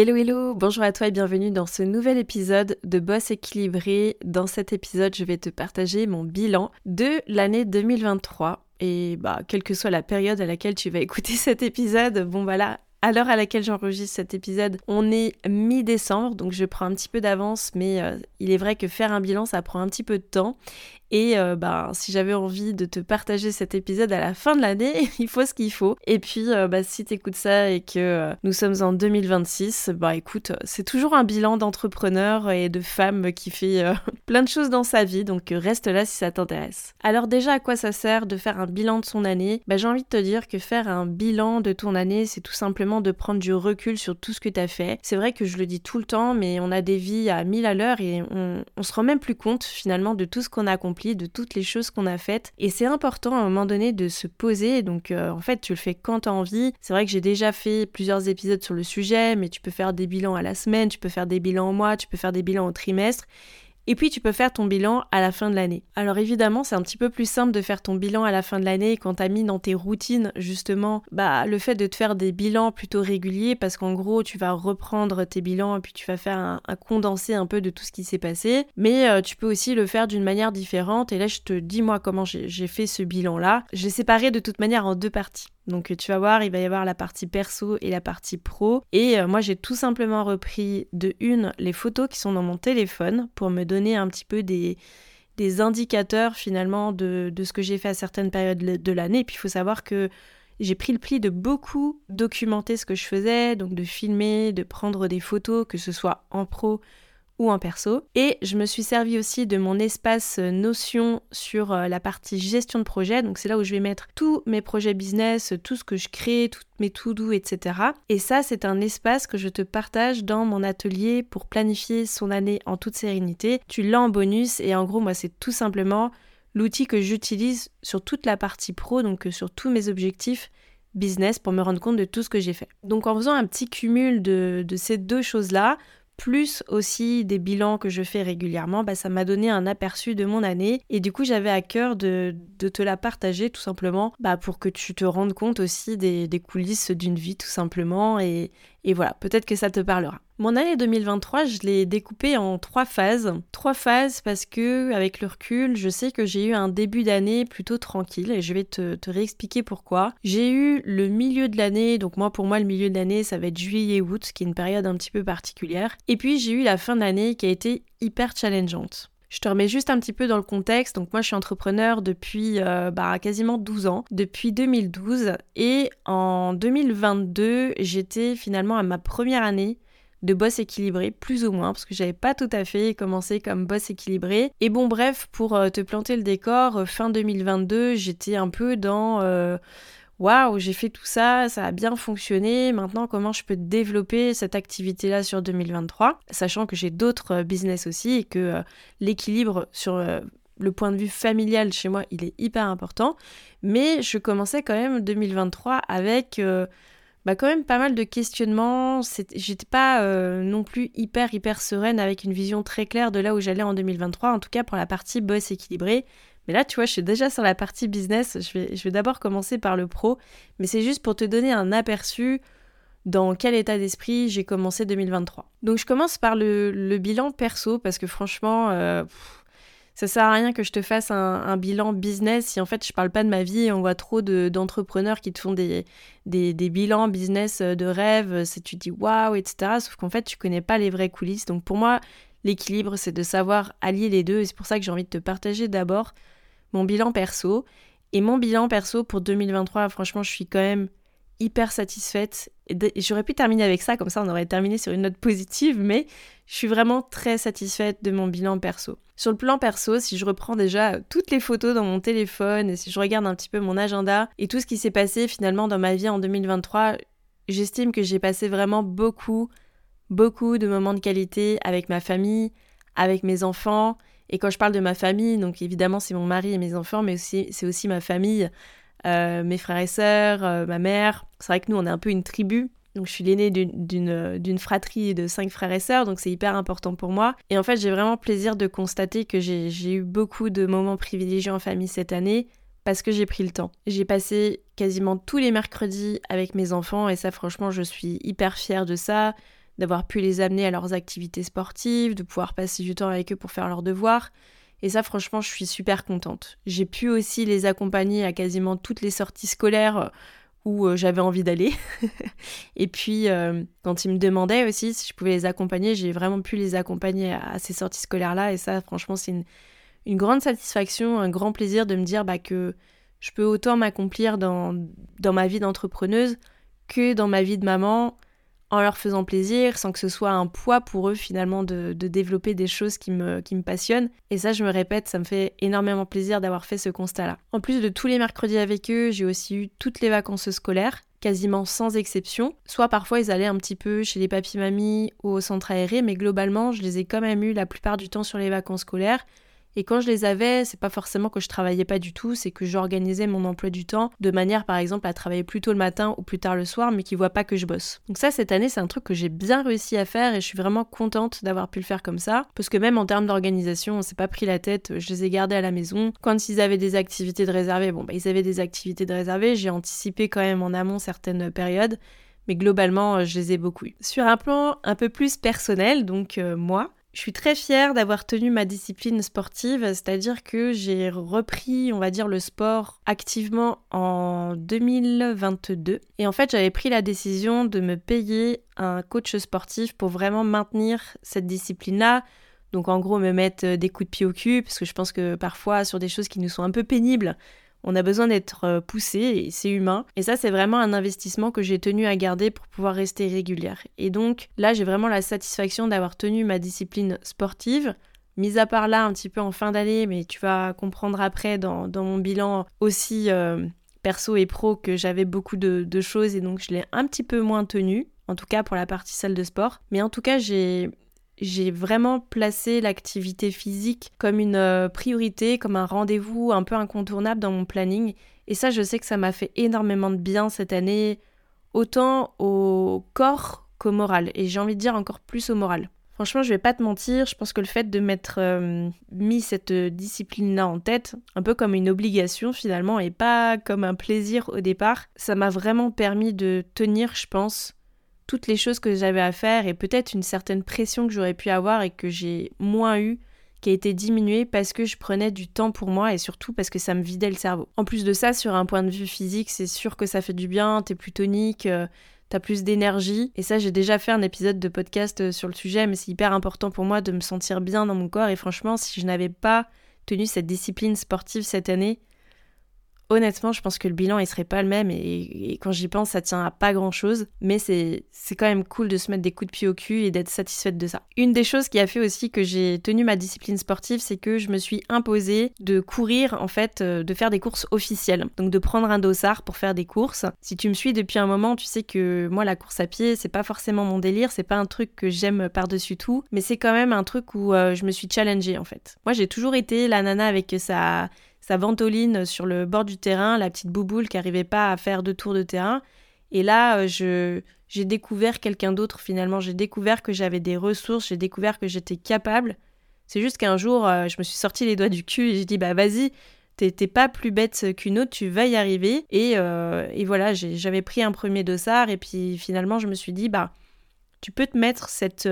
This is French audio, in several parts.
Hello hello, bonjour à toi et bienvenue dans ce nouvel épisode de Boss équilibré. Dans cet épisode, je vais te partager mon bilan de l'année 2023. Et bah, quelle que soit la période à laquelle tu vas écouter cet épisode, bon voilà, à l'heure à laquelle j'enregistre cet épisode, on est mi-décembre, donc je prends un petit peu d'avance, mais euh, il est vrai que faire un bilan, ça prend un petit peu de temps. Et euh, bah, si j'avais envie de te partager cet épisode à la fin de l'année, il faut ce qu'il faut. Et puis, euh, bah, si tu écoutes ça et que euh, nous sommes en 2026, bah écoute, c'est toujours un bilan d'entrepreneur et de femme qui fait plein de choses dans sa vie. Donc reste là si ça t'intéresse. Alors déjà, à quoi ça sert de faire un bilan de son année? Bah, J'ai envie de te dire que faire un bilan de ton année, c'est tout simplement de prendre du recul sur tout ce que tu as fait. C'est vrai que je le dis tout le temps, mais on a des vies à 1000 à l'heure et on, on se rend même plus compte finalement de tout ce qu'on a accompli de toutes les choses qu'on a faites. Et c'est important à un moment donné de se poser. Donc euh, en fait, tu le fais quand tu as envie. C'est vrai que j'ai déjà fait plusieurs épisodes sur le sujet, mais tu peux faire des bilans à la semaine, tu peux faire des bilans au mois, tu peux faire des bilans au trimestre. Et puis tu peux faire ton bilan à la fin de l'année. Alors évidemment, c'est un petit peu plus simple de faire ton bilan à la fin de l'année quand t'as mis dans tes routines justement bah, le fait de te faire des bilans plutôt réguliers parce qu'en gros tu vas reprendre tes bilans et puis tu vas faire un, condensé un peu de tout ce qui s'est passé. Mais euh, tu peux aussi le faire d'une manière différente et là je te dis moi comment j'ai fait ce bilan là. J'ai séparé de toute manière en deux parties. Donc tu vas voir, il va y avoir la partie perso et la partie pro. Et euh, moi j'ai tout simplement repris de une les photos qui sont dans mon téléphone pour me donner un petit peu des, des indicateurs finalement de, de ce que j'ai fait à certaines périodes de l'année. Et puis il faut savoir que j'ai pris le pli de beaucoup documenter ce que je faisais, donc de filmer, de prendre des photos, que ce soit en pro ou en perso. Et je me suis servi aussi de mon espace euh, Notion sur euh, la partie gestion de projet. Donc c'est là où je vais mettre tous mes projets business, tout ce que je crée, toutes mes to-do, etc. Et ça, c'est un espace que je te partage dans mon atelier pour planifier son année en toute sérénité. Tu l'as en bonus et en gros, moi, c'est tout simplement l'outil que j'utilise sur toute la partie pro, donc euh, sur tous mes objectifs business pour me rendre compte de tout ce que j'ai fait. Donc en faisant un petit cumul de, de ces deux choses-là, plus aussi des bilans que je fais régulièrement, bah, ça m'a donné un aperçu de mon année et du coup j'avais à cœur de, te la partager tout simplement bah, pour que tu te rendes compte aussi des, des coulisses d'une vie tout simplement et, et voilà, peut-être que ça te parlera. Mon année 2023, je l'ai découpée en trois phases. Trois phases parce que, avec le recul, je sais que j'ai eu un début d'année plutôt tranquille et je vais te, réexpliquer pourquoi. J'ai eu le milieu de l'année, donc moi pour moi le milieu de l'année ça va être juillet-août, qui est une période un petit peu particulière. Et puis j'ai eu la fin d'année qui a été hyper challengeante. Je te remets juste un petit peu dans le contexte. Donc moi je suis entrepreneur depuis euh, bah, quasiment 12 ans, depuis 2012. Et en 2022, j'étais finalement à ma première année de boss équilibré, plus ou moins, parce que j'avais pas tout à fait commencé comme boss équilibré. Et bon bref, pour euh, te planter le décor, euh, fin 2022, j'étais un peu dans waouh, j'ai fait tout ça, ça a bien fonctionné, maintenant comment je peux développer cette activité-là sur 2023, sachant que j'ai d'autres euh, business aussi et que euh, l'équilibre sur euh, le point de vue familial chez moi, il est hyper important, mais je commençais quand même 2023 avec... bah quand même pas mal de questionnements. J'étais pas non plus hyper hyper sereine avec une vision très claire de là où j'allais en 2023, en tout cas pour la partie boss équilibrée. Mais là, tu vois, je suis déjà sur la partie business. Je vais, je vais d'abord commencer par le pro, mais c'est juste pour te donner un aperçu dans quel état d'esprit j'ai commencé 2023. Donc je commence par le, bilan perso, parce que franchement, euh, ça sert à rien que je te fasse un, bilan business si en fait je parle pas de ma vie on voit trop d'entrepreneurs qui te font des, bilans business de rêve, c'est tu dis waouh, etc. Sauf qu'en fait tu connais pas les vraies coulisses. Donc pour moi, l'équilibre c'est de savoir allier les deux et c'est pour ça que j'ai envie de te partager d'abord mon bilan perso. Et mon bilan perso pour 2023, franchement, je suis quand même hyper satisfaite. J'aurais pu terminer avec ça, comme ça on aurait terminé sur une note positive, mais je suis vraiment très satisfaite de mon bilan perso. Sur le plan perso, si je reprends déjà toutes les photos dans mon téléphone et si je regarde un petit peu mon agenda et tout ce qui s'est passé finalement dans ma vie en 2023, j'estime que j'ai passé vraiment beaucoup, beaucoup de moments de qualité avec ma famille, avec mes enfants, et quand je parle de ma famille, donc évidemment c'est mon mari et mes enfants, mais aussi c'est aussi ma famille, euh, mes frères et sœurs, euh, ma mère. C'est vrai que nous on est un peu une tribu. Donc je suis l'aînée d'une fratrie de cinq frères et sœurs, donc c'est hyper important pour moi. Et en fait j'ai vraiment plaisir de constater que j'ai eu beaucoup de moments privilégiés en famille cette année parce que j'ai pris le temps. J'ai passé quasiment tous les mercredis avec mes enfants et ça franchement je suis hyper fière de ça d'avoir pu les amener à leurs activités sportives, de pouvoir passer du temps avec eux pour faire leurs devoirs. Et ça, franchement, je suis super contente. J'ai pu aussi les accompagner à quasiment toutes les sorties scolaires où euh, j'avais envie d'aller. et puis, euh, quand ils me demandaient aussi si je pouvais les accompagner, j'ai vraiment pu les accompagner à, ces sorties scolaires-là. Et ça, franchement, c'est une, grande satisfaction, un grand plaisir de me dire bah, que je peux autant m'accomplir dans, dans ma vie d'entrepreneuse que dans ma vie de maman en leur faisant plaisir, sans que ce soit un poids pour eux finalement de, développer des choses qui me, passionnent. Et ça, je me répète, ça me fait énormément plaisir d'avoir fait ce constat-là. En plus de tous les mercredis avec eux, j'ai aussi eu toutes les vacances scolaires quasiment sans exception. Soit parfois ils allaient un petit peu chez les papis-mamies ou au centre aéré, mais globalement je les ai quand même eu la plupart du temps sur les vacances scolaires. Et quand je les avais, c'est pas forcément que je travaillais pas du tout, c'est que j'organisais mon emploi du temps de manière par exemple à travailler plus tôt le matin ou plus tard le soir, mais qui voient pas que je bosse. Donc ça, cette année, c'est un truc que j'ai bien réussi à faire et je suis vraiment contente d'avoir pu le faire comme ça, parce que même en termes d'organisation, on s'est pas pris la tête, je les ai gardés à la maison. Quand ils avaient des activités de réservées, bon bah ils avaient des activités de réservées, j'ai anticipé quand même en amont certaines périodes mais globalement, je les ai beaucoup eu. Sur un plan un peu plus personnel, donc euh, moi, je suis très fière d'avoir tenu ma discipline sportive, c'est-à-dire que j'ai repris, on va dire, le sport activement en 2022. Et en fait, j'avais pris la décision de me payer un coach sportif pour vraiment maintenir cette discipline-là. Donc en gros, me mettre des coups de pied au cul, parce que je pense que parfois, sur des choses qui nous sont un peu pénibles, on a besoin d'être euh, poussé et c'est humain. Et ça, c'est vraiment un investissement que j'ai tenu à garder pour pouvoir rester régulière. Et donc là, j'ai vraiment la satisfaction d'avoir tenu ma discipline sportive. Mis à part là, un petit peu en fin d'année, mais tu vas comprendre après dans, mon bilan aussi euh, perso et pro que j'avais beaucoup de, de choses et donc je l'ai un petit peu moins tenu, en tout cas pour la partie salle de sport. Mais en tout cas, j'ai j'ai vraiment placé l'activité physique comme une euh, priorité, comme un rendez-vous un peu incontournable dans mon planning. Et ça, je sais que ça m'a fait énormément de bien cette année, autant au corps qu'au moral. Et j'ai envie de dire encore plus au moral. Franchement, je vais pas te mentir, je pense que le fait de m'être euh, mis cette discipline-là en tête, un peu comme une obligation finalement, et pas comme un plaisir au départ, ça m'a vraiment permis de tenir, je pense, toutes les choses que j'avais à faire et peut-être une certaine pression que j'aurais pu avoir et que j'ai moins eu qui a été diminuée parce que je prenais du temps pour moi et surtout parce que ça me vidait le cerveau. En plus de ça, sur un point de vue physique, c'est sûr que ça fait du bien, t'es plus tonique, euh, t'as plus d'énergie. Et ça, j'ai déjà fait un épisode de podcast euh, sur le sujet, mais c'est hyper important pour moi de me sentir bien dans mon corps. Et franchement, si je n'avais pas tenu cette discipline sportive cette année, honnêtement, je pense que le bilan, il serait pas le même. Et, quand j'y pense, ça tient à pas grand chose. Mais c'est, quand même cool de se mettre des coups de pied au cul et d'être satisfaite de ça. Une des choses qui a fait aussi que j'ai tenu ma discipline sportive, c'est que je me suis imposée de courir, en fait, euh, de faire des courses officielles. Donc de prendre un dossard pour faire des courses. Si tu me suis depuis un moment, tu sais que moi, la course à pied, c'est pas forcément mon délire. C'est pas un truc que j'aime par-dessus tout. Mais c'est quand même un truc où euh, je me suis challengée, en fait. Moi, j'ai toujours été la nana avec sa sa ventoline sur le bord du terrain, la petite bouboule qui n'arrivait pas à faire deux tours de terrain. Et là, euh, je, j'ai découvert quelqu'un d'autre finalement. J'ai découvert que j'avais des ressources, j'ai découvert que j'étais capable. C'est juste qu'un jour, euh, je me suis sorti les doigts du cul et j'ai dit bah vas-y, t'es, pas plus bête qu'une autre, tu vas y arriver. Et, euh, et voilà, j'avais pris un premier dossard et puis finalement, je me suis dit bah tu peux te mettre cette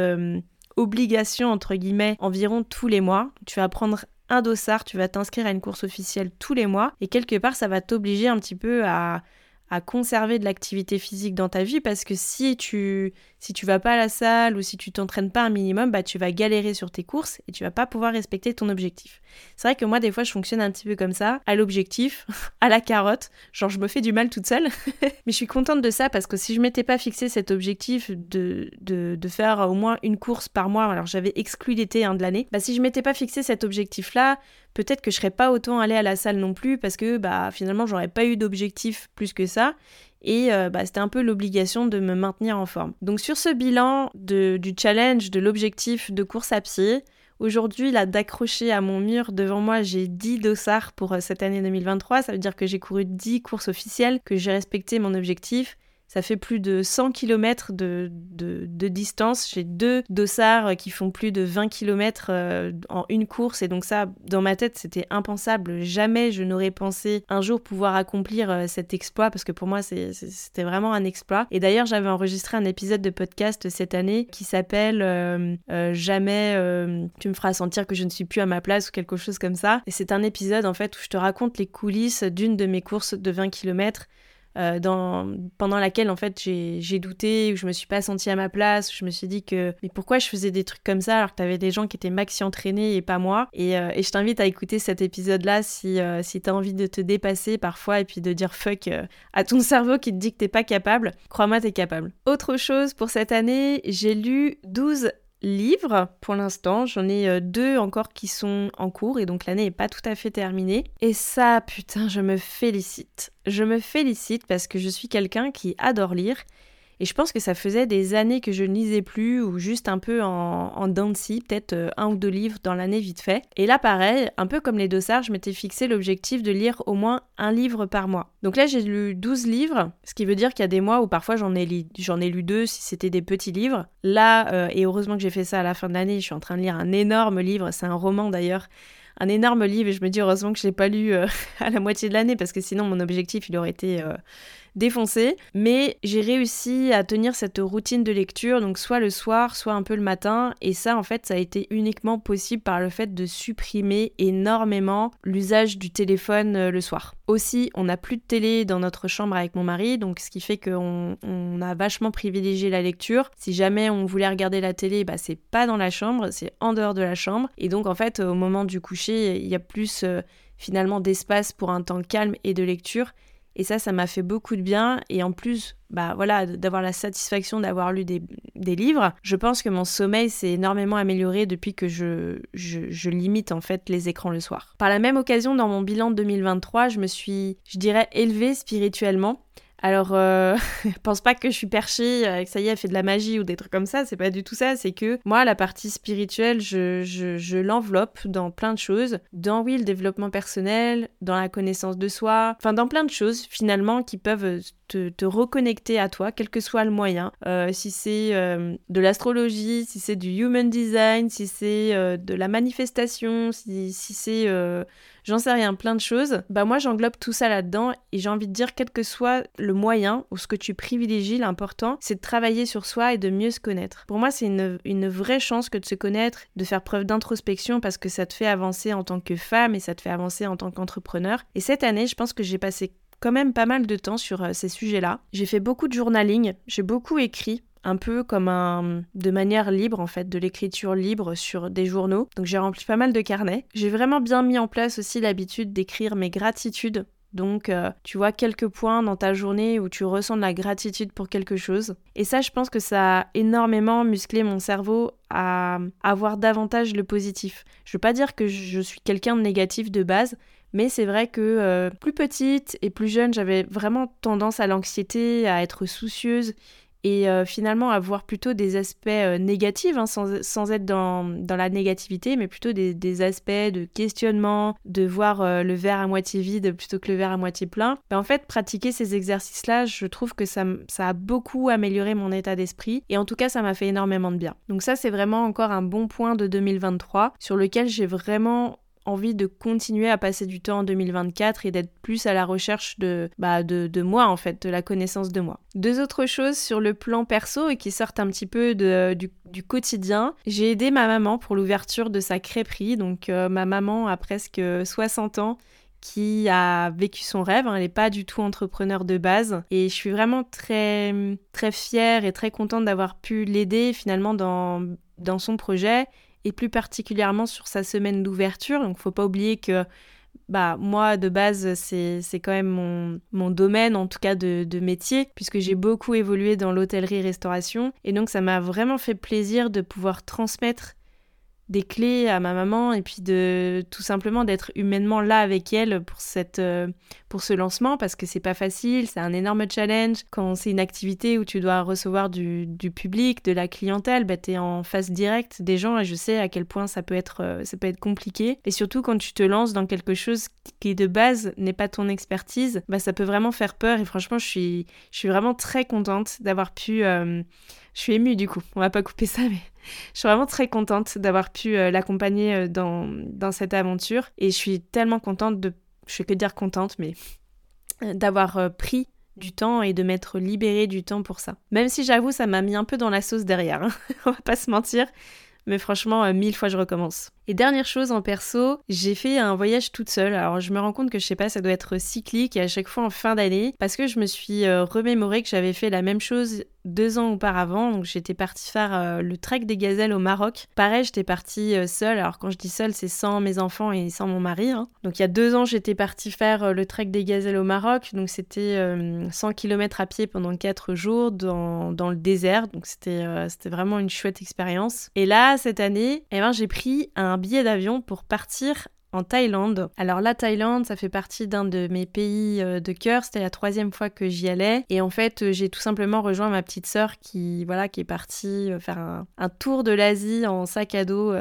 obligation entre guillemets environ tous les mois. Tu vas prendre un dossard, tu vas t'inscrire à une course officielle tous les mois et quelque part ça va t'obliger un petit peu à, à conserver de l'activité physique dans ta vie parce que si tu si tu vas pas à la salle ou si tu t'entraînes pas un minimum, bah tu vas galérer sur tes courses et tu vas pas pouvoir respecter ton objectif. C'est vrai que moi des fois je fonctionne un petit peu comme ça, à l'objectif, à la carotte, genre je me fais du mal toute seule. Mais je suis contente de ça parce que si je m'étais pas fixé cet objectif de, de, de, faire au moins une course par mois, alors j'avais exclu l'été hein, de l'année, bah si je m'étais pas fixé cet objectif là, peut-être que je serais pas autant allée à la salle non plus parce que bah finalement j'aurais pas eu d'objectif plus que ça et euh, bah, c'était un peu l'obligation de me maintenir en forme. Donc sur ce bilan du challenge, de l'objectif de course à pied, aujourd'hui là d'accrocher à mon mur devant moi j'ai 10 dossards pour euh, cette année 2023, ça veut dire que j'ai couru 10 courses officielles, que j'ai respecté mon objectif. Ça fait plus de 100 km de, distance. J'ai deux dossards qui font plus de 20 km euh, en une course. Et donc ça, dans ma tête, c'était impensable. Jamais je n'aurais pensé un jour pouvoir accomplir euh, cet exploit parce que pour moi, c'était vraiment un exploit. Et d'ailleurs, j'avais enregistré un épisode de podcast cette année qui s'appelle euh, Jamais tu me feras sentir que je ne suis plus à ma place ou quelque chose comme ça. Et c'est un épisode en fait où je te raconte les coulisses d'une de mes courses de 20 km euh, pendant laquelle en fait j'ai douté, où je me suis pas sentie à ma place, où je me suis dit que mais pourquoi je faisais des trucs comme ça alors que t'avais des gens qui étaient maxi entraînés et pas moi. Et, euh, je t'invite à écouter cet épisode-là si, euh, si t'as envie de te dépasser parfois et puis de dire fuck à ton cerveau qui te dit que t'es pas capable. Crois-moi, t'es capable. Autre chose pour cette année, j'ai lu 12 livres pour l'instant. J'en ai euh, deux encore qui sont en cours et donc l'année n'est pas tout à fait terminée. Et ça, putain, je me félicite. Je me félicite parce que je suis quelqu'un qui adore lire et je pense que ça faisait des années que je ne lisais plus, ou juste un peu en, en peut-être euh, un ou deux livres dans l'année vite fait. Et là, pareil, un peu comme les dossards, je m'étais fixé l'objectif de lire au moins un livre par mois. Donc là, j'ai lu 12 livres, ce qui veut dire qu'il y a des mois où parfois j'en ai, ai lu deux si c'était des petits livres. Là, euh, et heureusement que j'ai fait ça à la fin de l'année, je suis en train de lire un énorme livre, c'est un roman d'ailleurs un énorme livre et je me dis heureusement que je l'ai pas lu euh, à la moitié de l'année parce que sinon mon objectif il aurait été défoncé, mais j'ai réussi à tenir cette routine de lecture, donc soit le soir, soit un peu le matin, et ça en fait ça a été uniquement possible par le fait de supprimer énormément l'usage du téléphone euh, le soir. Aussi, on n'a plus de télé dans notre chambre avec mon mari, donc ce qui fait qu'on on a vachement privilégié la lecture. Si jamais on voulait regarder la télé, bah c'est pas dans la chambre, c'est en dehors de la chambre, et donc en fait au moment du coucher, il y a plus euh, finalement d'espace pour un temps calme et de lecture et ça, ça m'a fait beaucoup de bien. Et en plus, bah voilà, d'avoir la satisfaction d'avoir lu des, livres, je pense que mon sommeil s'est énormément amélioré depuis que je, je, limite en fait les écrans le soir. Par la même occasion, dans mon bilan de 2023, je me suis, je dirais, élevée spirituellement. Alors, euh, pense pas que je suis perchée, euh, que ça y est, elle fait de la magie ou des trucs comme ça, c'est pas du tout ça, c'est que moi, la partie spirituelle, je, je, l'enveloppe dans plein de choses, dans, oui, le développement personnel, dans la connaissance de soi, enfin, dans plein de choses, finalement, qui peuvent te, te reconnecter à toi, quel que soit le moyen. Euh, si c'est de l'astrologie, si c'est du human design, si c'est de la manifestation, si, si c'est j'en sais rien, plein de choses, bah moi j'englobe tout ça là-dedans et j'ai envie de dire, quel que soit le moyen ou ce que tu privilégies, l'important, c'est de travailler sur soi et de mieux se connaître. Pour moi, c'est une, une vraie chance que de se connaître, de faire preuve d'introspection parce que ça te fait avancer en tant que femme et ça te fait avancer en tant qu'entrepreneur. Et cette année, je pense que j'ai passé quand même pas mal de temps sur euh, ces sujets-là. J'ai fait beaucoup de journaling, j'ai beaucoup écrit un peu comme un de manière libre en fait, de l'écriture libre sur des journaux. Donc j'ai rempli pas mal de carnets. J'ai vraiment bien mis en place aussi l'habitude d'écrire mes gratitudes. Donc euh, tu vois quelques points dans ta journée où tu ressens de la gratitude pour quelque chose. Et ça je pense que ça a énormément musclé mon cerveau à avoir davantage le positif. Je veux pas dire que je suis quelqu'un de négatif de base, mais c'est vrai que euh, plus petite et plus jeune, j'avais vraiment tendance à l'anxiété, à être soucieuse et euh, finalement avoir plutôt des aspects euh, négatifs, hein, sans, être dans, la négativité, mais plutôt des, aspects de questionnement, de voir le verre à moitié vide plutôt que le verre à moitié plein. Ben, en fait, pratiquer ces exercices-là, je trouve que ça, ça a beaucoup amélioré mon état d'esprit, et en tout cas, ça m'a fait énormément de bien. Donc ça, c'est vraiment encore un bon point de 2023 sur lequel j'ai vraiment envie de continuer à passer du temps en 2024 et d'être plus à la recherche de, bah, de, moi en fait, de la connaissance de moi. Deux autres choses sur le plan perso et qui sortent un petit peu de, du, quotidien. J'ai aidé ma maman pour l'ouverture de sa crêperie. Donc euh, ma maman a presque 60 ans qui a vécu son rêve. Hein. Elle n'est pas du tout entrepreneur de base. Et je suis vraiment très, très fière et très contente d'avoir pu l'aider finalement dans, dans son projet et plus particulièrement sur sa semaine d'ouverture. Donc faut pas oublier que bah moi de base c'est quand même mon, mon, domaine en tout cas de, de métier puisque j'ai beaucoup évolué dans l'hôtellerie-restauration et donc ça m'a vraiment fait plaisir de pouvoir transmettre des clés à ma maman et puis de tout simplement d'être humainement là avec elle pour cette euh, pour ce lancement parce que c'est pas facile, c'est un énorme challenge. Quand c'est une activité où tu dois recevoir du, du public, de la clientèle, bah tu en face directe des gens et je sais à quel point ça peut être euh, ça peut être compliqué et surtout quand tu te lances dans quelque chose qui de base n'est pas ton expertise, bah ça peut vraiment faire peur et franchement je suis je suis vraiment très contente d'avoir pu euh, je suis émue du coup, on va pas couper ça, mais je suis vraiment très contente d'avoir pu euh, l'accompagner euh, dans, dans cette aventure. Et je suis tellement contente de. Je fais que dire contente, mais euh, d'avoir pris du temps et de m'être libérée du temps pour ça. Même si j'avoue, ça m'a mis un peu dans la sauce derrière, hein. on va pas se mentir. Mais franchement, mille fois je recommence. Et dernière chose en perso, j'ai fait un voyage toute seule. Alors je me rends compte que je sais pas, ça doit être cyclique et à chaque fois en fin d'année parce que je me suis remémoré que j'avais fait la même chose deux ans auparavant. Donc j'étais partie faire euh, le trek des gazelles au Maroc. Pareil, j'étais partie euh, seule. Alors quand je dis seule, c'est sans mes enfants et sans mon mari. Hein. Donc il y a deux ans, j'étais partie faire euh, le trek des gazelles au Maroc. Donc c'était 100 km à pied pendant quatre jours dans, dans le désert. Donc c'était c'était vraiment une chouette expérience. Et là, cette année, eh ben, j'ai pris un billet d'avion pour partir en Thaïlande. Alors la Thaïlande, ça fait partie d'un de mes pays euh, de cœur. C'était la troisième fois que j'y allais. Et en fait, euh, j'ai tout simplement rejoint ma petite sœur qui, voilà, qui est partie euh, faire un, tour de l'Asie en sac à dos.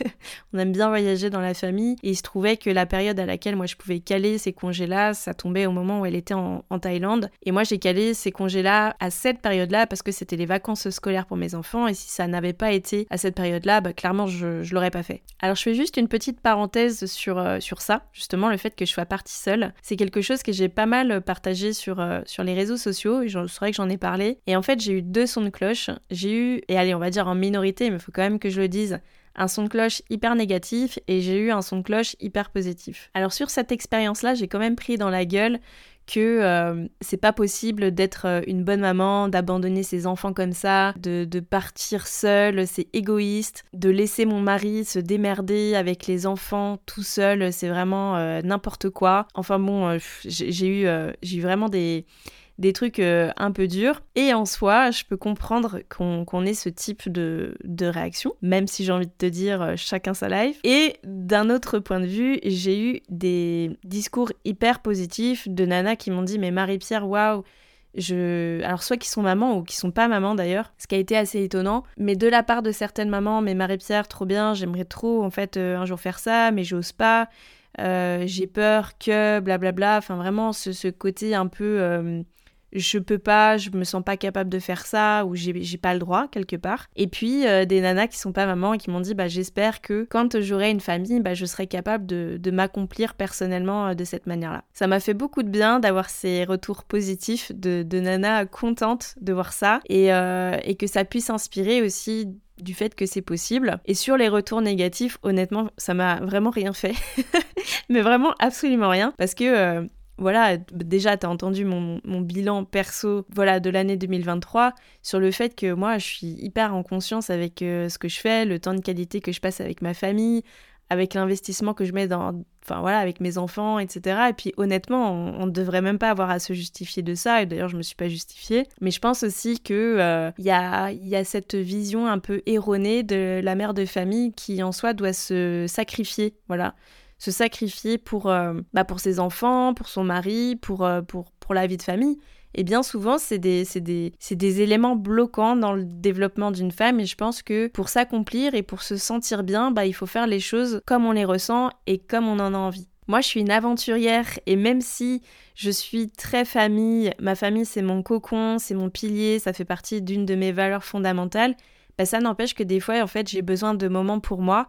On aime bien voyager dans la famille. Et il se trouvait que la période à laquelle moi je pouvais caler ces congés-là, ça tombait au moment où elle était en, Thaïlande. Et moi j'ai calé ces congés-là à cette période-là parce que c'était les vacances scolaires pour mes enfants. Et si ça n'avait pas été à cette période-là, bah, clairement je, je l'aurais pas fait. Alors je fais juste une petite parenthèse sur, euh, sur ça, justement, le fait que je sois partie seule. C'est quelque chose que j'ai pas mal partagé sur, euh, sur les réseaux sociaux, et c'est vrai que j'en ai parlé. Et en fait, j'ai eu deux sons de cloche. J'ai eu, et allez, on va dire en minorité, mais il faut quand même que je le dise, un son de cloche hyper négatif et j'ai eu un son de cloche hyper positif. Alors sur cette expérience-là, j'ai quand même pris dans la gueule que euh, c'est pas possible d'être euh, une bonne maman, d'abandonner ses enfants comme ça, de, partir seule, c'est égoïste, de laisser mon mari se démerder avec les enfants tout seul, c'est vraiment euh, n'importe quoi. Enfin bon, j'ai eu, j'ai eu vraiment des des trucs euh, un peu durs. Et en soi, je peux comprendre qu'on ait ce type de, de, réaction, même si j'ai envie de te dire euh, chacun sa life. Et d'un autre point de vue, j'ai eu des discours hyper positifs de nanas qui m'ont dit Mais Marie-Pierre, waouh! Je... Alors soit qui sont mamans ou qui sont pas mamans d'ailleurs, ce qui a été assez étonnant, mais de la part de certaines mamans, mais Marie-Pierre, trop bien, j'aimerais trop en fait euh, un jour faire ça, mais j'ose pas, j'ai peur que, blablabla, enfin vraiment ce, ce côté un peu je peux pas, je me sens pas capable de faire ça ou j'ai pas le droit quelque part. Et puis euh, des nanas qui sont pas mamans et qui m'ont dit bah j'espère que quand j'aurai une famille, bah je serai capable de, m'accomplir personnellement euh, de cette manière-là. Ça m'a fait beaucoup de bien d'avoir ces retours positifs de, de nanas contentes de voir ça euh, et que ça puisse inspirer aussi du fait que c'est possible. Et sur les retours négatifs, honnêtement, ça m'a vraiment rien fait. Mais vraiment absolument rien. Parce que voilà, déjà, tu as entendu mon, bilan perso voilà, de l'année 2023 sur le fait que moi, je suis hyper en conscience avec euh, ce que je fais, le temps de qualité que je passe avec ma famille, avec l'investissement que je mets dans, enfin voilà, avec mes enfants, etc. Et puis honnêtement, on ne devrait même pas avoir à se justifier de ça. Et d'ailleurs, je me suis pas justifiée. Mais je pense aussi que euh, y, a, y a cette vision un peu erronée de la mère de famille qui en soi doit se sacrifier, voilà se sacrifier pour, euh, bah pour ses enfants, pour son mari, pour, euh, pour, pour la vie de famille. Et bien souvent, c'est des, des, des, éléments bloquants dans le développement d'une femme. Et je pense que pour s'accomplir et pour se sentir bien, bah, il faut faire les choses comme on les ressent et comme on en a envie. Moi, je suis une aventurière et même si je suis très famille, ma famille c'est mon cocon, c'est mon pilier, ça fait partie d'une de mes valeurs fondamentales, bah, ça n'empêche que des fois, en fait, j'ai besoin de moments pour moi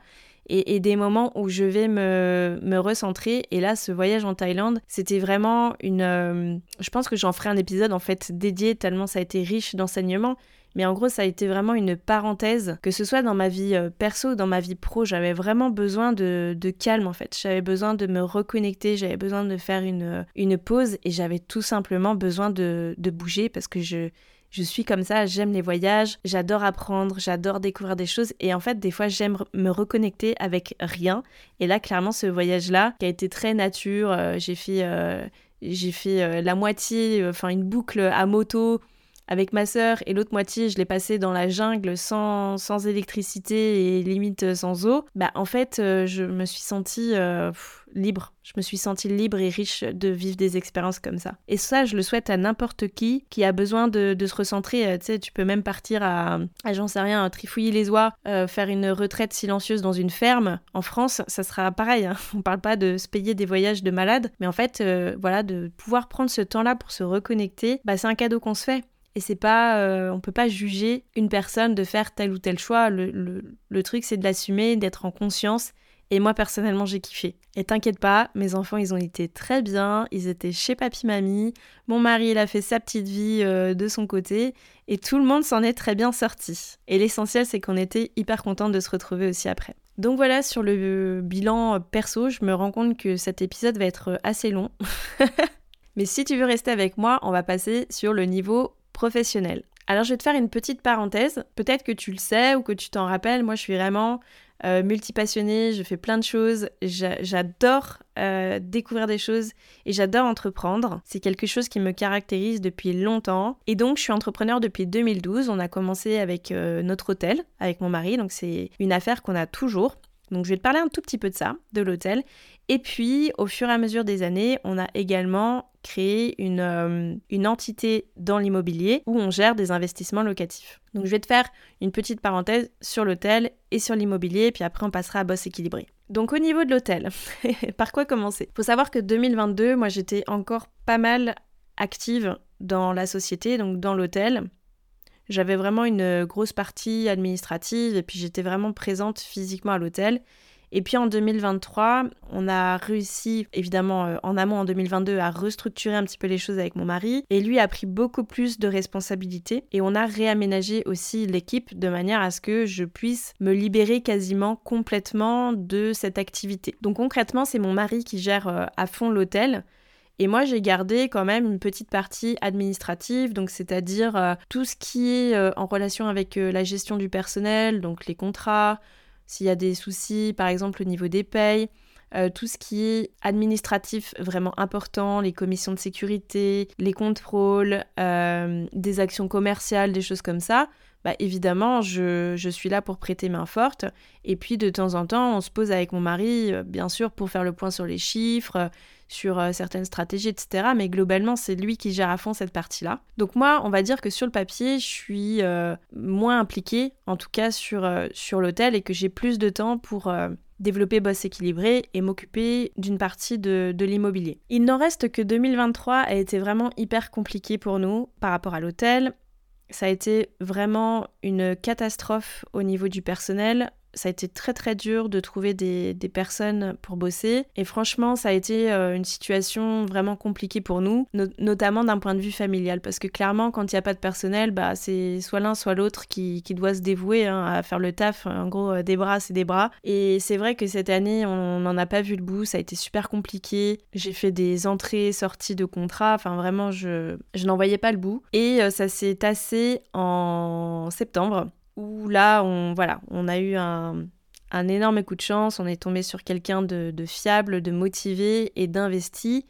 et, des moments où je vais me, me, recentrer. Et là, ce voyage en Thaïlande, c'était vraiment une... Euh, je pense que j'en ferai un épisode en fait dédié tellement ça a été riche d'enseignements. Mais en gros, ça a été vraiment une parenthèse, que ce soit dans ma vie euh, perso dans ma vie pro, j'avais vraiment besoin de, de calme en fait. J'avais besoin de me reconnecter, j'avais besoin de faire une, une pause et j'avais tout simplement besoin de, de bouger parce que je, je suis comme ça, j'aime les voyages, j'adore apprendre, j'adore découvrir des choses et en fait des fois j'aime me reconnecter avec rien. Et là clairement ce voyage-là qui a été très nature, euh, j'ai fait, euh, j'ai fait euh, la moitié, enfin une boucle à moto avec ma sœur et l'autre moitié, je l'ai passé dans la jungle sans, sans électricité et limite sans eau, bah en fait, euh, je me suis sentie euh, libre. Je me suis sentie libre et riche de vivre des expériences comme ça. Et ça, je le souhaite à n'importe qui qui a besoin de, se recentrer. Euh, tu sais, tu peux même partir à, j'en sais rien, trifouiller les oies, faire une retraite silencieuse dans une ferme. En France, ça sera pareil. Hein. On parle pas de se payer des voyages de malade, mais en fait, voilà, de pouvoir prendre ce temps-là pour se reconnecter, bah, c'est un cadeau qu'on se fait. Et c'est pas, euh, on peut pas juger une personne de faire tel ou tel choix. Le, truc, c'est de l'assumer, d'être en conscience. Et moi, personnellement, j'ai kiffé. Et t'inquiète pas, mes enfants, ils ont été très bien. Ils étaient chez papy-mamie. Mon mari, il a fait sa petite vie euh, de son côté. Et tout le monde s'en est très bien sorti. Et l'essentiel, c'est qu'on était hyper contents de se retrouver aussi après. Donc voilà, sur le bilan perso, je me rends compte que cet épisode va être assez long. Mais si tu veux rester avec moi, on va passer sur le niveau Alors je vais te faire une petite parenthèse, peut-être que tu le sais ou que tu t'en rappelles, moi je suis vraiment euh, multipassionnée, je fais plein de choses, j'adore euh, découvrir des choses et j'adore entreprendre. C'est quelque chose qui me caractérise depuis longtemps. Et donc je suis entrepreneur depuis 2012, on a commencé avec euh, notre hôtel, avec mon mari, donc c'est une affaire qu'on a toujours. Donc je vais te parler un tout petit peu de ça, de l'hôtel. Et puis, au fur et à mesure des années, on a également créé une, euh, une entité dans l'immobilier où on gère des investissements locatifs. Donc je vais te faire une petite parenthèse sur l'hôtel et sur l'immobilier, puis après on passera à boss équilibré. Donc au niveau de l'hôtel, par quoi commencer? Faut savoir que 2022, moi j'étais encore pas mal active dans la société, donc dans l'hôtel. J'avais vraiment une grosse partie administrative et puis j'étais vraiment présente physiquement à l'hôtel. Et puis en 2023, on a réussi, évidemment euh, en amont en 2022, à restructurer un petit peu les choses avec mon mari. Et lui a pris beaucoup plus de responsabilités. Et on a réaménagé aussi l'équipe de manière à ce que je puisse me libérer quasiment complètement de cette activité. Donc concrètement, c'est mon mari qui gère euh, à fond l'hôtel. Et moi, j'ai gardé quand même une petite partie administrative, donc c'est-à-dire euh, tout ce qui est en relation avec la gestion du personnel, donc les contrats, s'il y a des soucis, par exemple au niveau des payes, euh, tout ce qui est administratif vraiment important, les commissions de sécurité, les contrôles, euh, des actions commerciales, des choses comme ça, bah évidemment, je, suis là pour prêter main forte. Et puis de temps en temps, on se pose avec mon mari, euh, bien sûr, pour faire le point sur les chiffres, sur euh, certaines stratégies, etc. Mais globalement, c'est lui qui gère à fond cette partie-là. Donc moi, on va dire que sur le papier, je suis euh, moins impliquée, en tout cas sur, euh, sur l'hôtel, et que j'ai plus de temps pour développer Boss équilibré et m'occuper d'une partie de, de l'immobilier. Il n'en reste que 2023 a été vraiment hyper compliqué pour nous par rapport à l'hôtel. Ça a été vraiment une catastrophe au niveau du personnel ça a été très très dur de trouver des, personnes pour bosser. Et franchement, ça a été euh, une situation vraiment compliquée pour nous, notamment d'un point de vue familial. Parce que clairement, quand il n'y a pas de personnel, bah, c'est soit l'un, soit l'autre qui, doit se dévouer hein, à faire le taf. En gros, euh, des bras, c'est des bras. Et c'est vrai que cette année, on n'en a pas vu le bout. Ça a été super compliqué. J'ai fait des entrées, sorties de contrats. Enfin, vraiment, je, je n'en voyais pas le bout. Et euh, ça s'est tassé en septembre où là, on, voilà, on a eu un, énorme coup de chance, on est tombé sur quelqu'un de, fiable, de motivé et d'investi.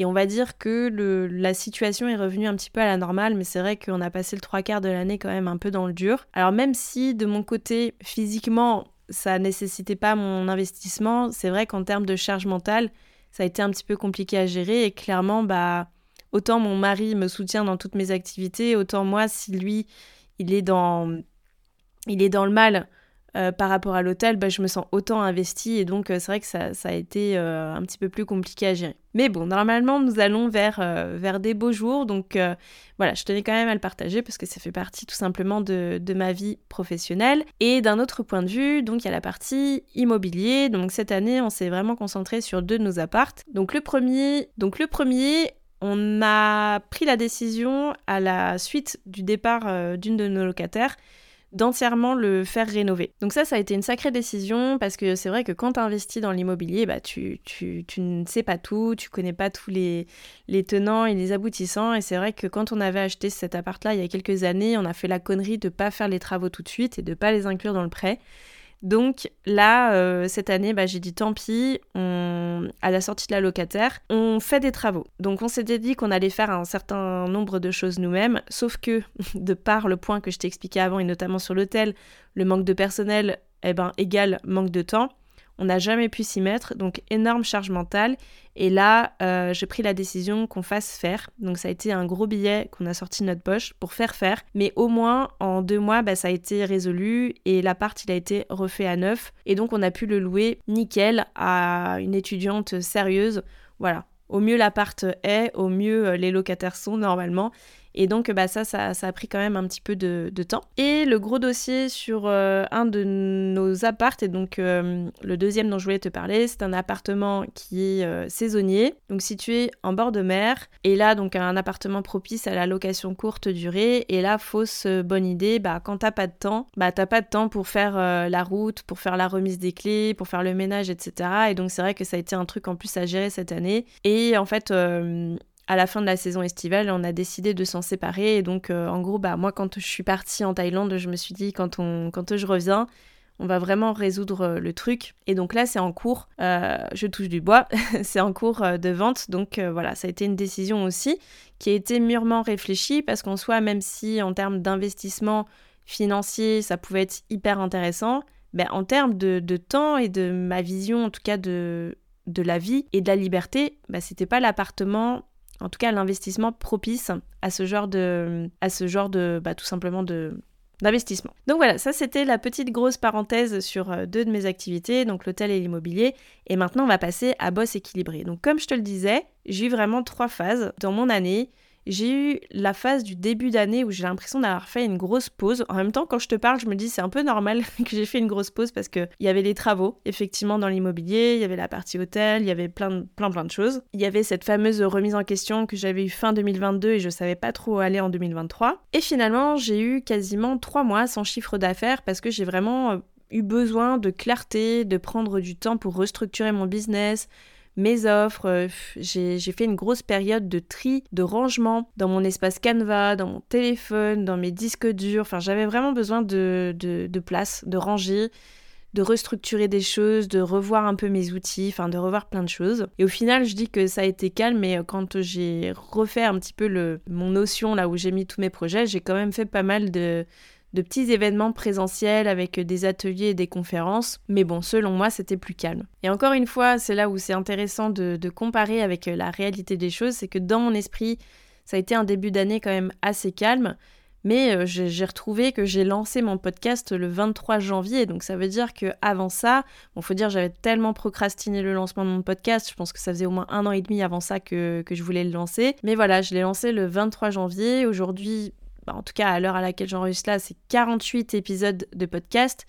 Et on va dire que la situation est revenue un petit peu à la normale, mais c'est vrai qu'on a passé le trois quarts de l'année quand même un peu dans le dur. Alors même si de mon côté, physiquement, ça nécessitait pas mon investissement, c'est vrai qu'en termes de charge mentale, ça a été un petit peu compliqué à gérer et clairement, bah, autant mon mari me soutient dans toutes mes activités, autant moi, si lui, il est dans il est dans le mal euh, par rapport à l'hôtel, bah, je me sens autant investie et donc euh, c'est vrai que ça, a été euh, un petit peu plus compliqué à gérer. Mais bon, normalement, nous allons vers, vers des beaux jours, donc voilà, je tenais quand même à le partager parce que ça fait partie tout simplement de, de ma vie professionnelle. Et d'un autre point de vue, donc il y a la partie immobilier. Donc cette année, on s'est vraiment concentré sur deux de nos appartes. Donc le premier, donc le premier on a pris la décision à la suite du départ d'une de nos locataires d'entièrement le faire rénover. Donc ça, ça a été une sacrée décision parce que c'est vrai que quand tu investis dans l'immobilier, bah, tu, tu, ne sais pas tout, tu connais pas tous les, les tenants et les aboutissants. Et c'est vrai que quand on avait acheté cet appart-là il y a quelques années, on a fait la connerie de pas faire les travaux tout de suite et de pas les inclure dans le prêt. Donc là, euh, cette année, bah, j'ai dit tant pis, à la sortie de la locataire, on fait des travaux. Donc on s'était dit qu'on allait faire un certain nombre de choses nous-mêmes, sauf que de par le point que je t'ai expliqué avant, et notamment sur l'hôtel, le manque de personnel, eh ben, égale manque de temps. On n'a jamais pu s'y mettre, donc énorme charge mentale. Et là, euh, j'ai pris la décision qu'on fasse faire. Donc ça a été un gros billet qu'on a sorti de notre poche pour faire faire. Mais au moins, en deux mois, bah, ça a été résolu et l'appart, il a été refait à neuf. Et donc on a pu le louer nickel à une étudiante sérieuse. Voilà. Au mieux l'appart est, au mieux euh, les locataires sont normalement. Et donc, bah, ça, ça, a pris quand même un petit peu de, temps. Et le gros dossier sur euh, un de nos appartes, et donc euh, le deuxième dont je voulais te parler, c'est un appartement qui est euh, saisonnier, donc situé en bord de mer. Et là, donc un appartement propice à la location courte durée. Et là, fausse bonne idée, bah, quand t'as pas de temps, bah, t'as pas de temps pour faire la route, pour faire la remise des clés, pour faire le ménage, etc. Et donc, c'est vrai que ça a été un truc en plus à gérer cette année. Et en fait, à la fin de la saison estivale, on a décidé de s'en séparer. Et donc, euh, en gros, bah, moi, quand je suis partie en Thaïlande, je me suis dit, quand, on, quand je reviens, on va vraiment résoudre euh, le truc. Et donc là, c'est en cours, euh, je touche du bois, c'est en cours de vente. Donc voilà, ça a été une décision aussi qui a été mûrement réfléchie parce qu'en soi, même si en termes d'investissement financier, ça pouvait être hyper intéressant, ben, en termes de, temps et de ma vision, en tout cas de, de la vie et de la liberté, ben, c'était pas l'appartement en tout cas l'investissement propice à ce genre de, à bah, tout simplement de d'investissement. Donc voilà, ça c'était la petite grosse parenthèse sur euh, deux de mes activités, donc l'hôtel et l'immobilier. Et maintenant on va passer à boss équilibré. Donc comme je te le disais, j'ai eu vraiment trois phases dans mon année j'ai eu la phase du début d'année où j'ai l'impression d'avoir fait une grosse pause. En même temps, quand je te parle, je me dis c'est un peu normal que j'ai fait une grosse pause parce qu'il y avait les travaux, effectivement, dans l'immobilier, il y avait la partie hôtel, il y avait plein, plein, plein de choses. Il y avait cette fameuse remise en question que j'avais eu fin 2022 et je savais pas trop où aller en 2023. Et finalement, j'ai eu quasiment trois mois sans chiffre d'affaires parce que j'ai vraiment euh, eu besoin de clarté, de prendre du temps pour restructurer mon business, mes offres. Euh, j'ai fait une grosse période de tri, de rangement dans mon espace Canva, dans mon téléphone, dans mes disques durs. Enfin, j'avais vraiment besoin de, de, place, de ranger de restructurer des choses, de revoir un peu mes outils, enfin de revoir plein de choses. Et au final, je dis que ça a été calme, mais quand j'ai refait un petit peu le, mon notion là où j'ai mis tous mes projets, j'ai quand même fait pas mal de, de petits événements présentiels avec des ateliers et des conférences. Mais bon, selon moi, c'était plus calme. Et encore une fois, c'est là où c'est intéressant de, comparer avec la réalité des choses, c'est que dans mon esprit, ça a été un début d'année quand même assez calme. Mais euh, j'ai retrouvé que j'ai lancé mon podcast le 23 janvier, donc ça veut dire que avant ça, bon, faut dire j'avais tellement procrastiné le lancement de mon podcast, je pense que ça faisait au moins un an et demi avant ça que je voulais le lancer. Mais voilà, je l'ai lancé le 23 janvier. Aujourd'hui, bah, en tout cas à l'heure à laquelle j'enregistre là, c'est 48 épisodes de podcast.